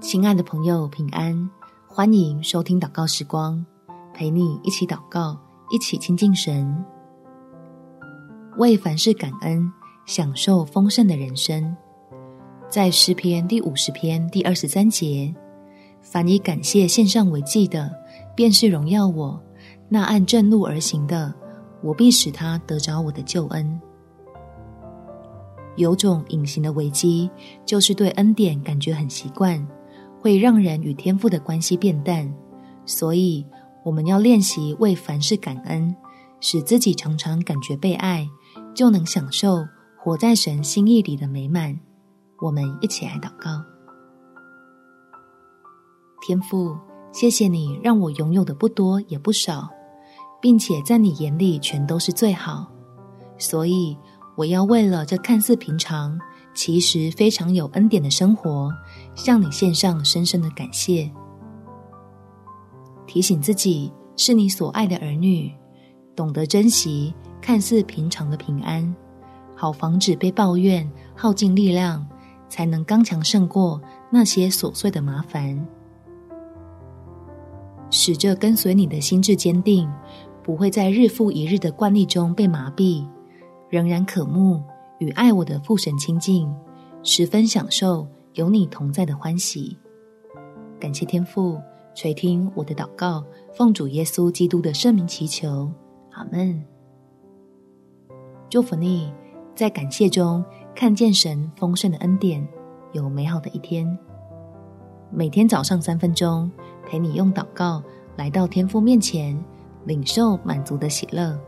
亲爱的朋友，平安！欢迎收听祷告时光，陪你一起祷告，一起亲近神，为凡事感恩，享受丰盛的人生。在诗篇第五十篇第二十三节，凡以感谢献上为祭的，便是荣耀我；那按正路而行的，我必使他得着我的救恩。有种隐形的危机，就是对恩典感觉很习惯。会让人与天赋的关系变淡，所以我们要练习为凡事感恩，使自己常常感觉被爱，就能享受活在神心意里的美满。我们一起来祷告：天赋，谢谢你让我拥有的不多也不少，并且在你眼里全都是最好，所以我要为了这看似平常，其实非常有恩典的生活，向你献上深深的感谢。提醒自己是你所爱的儿女，懂得珍惜看似平常的平安，好防止被抱怨耗尽力量，才能刚强胜过那些琐碎的麻烦。使这跟随你的心志坚定，不会在日复一日的惯例中被麻痹，仍然渴慕。与爱我的父神亲近，十分享受有你同在的欢喜。感谢天父垂听我的祷告，奉主耶稣基督的圣名祈求，阿门。祝福你，在感谢中看见神丰盛的恩典，有美好的一天。每天早上三分钟，陪你用祷告来到天父面前，领受满足的喜乐。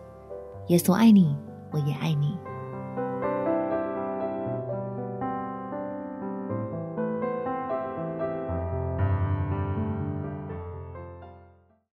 耶稣爱你，我也爱你。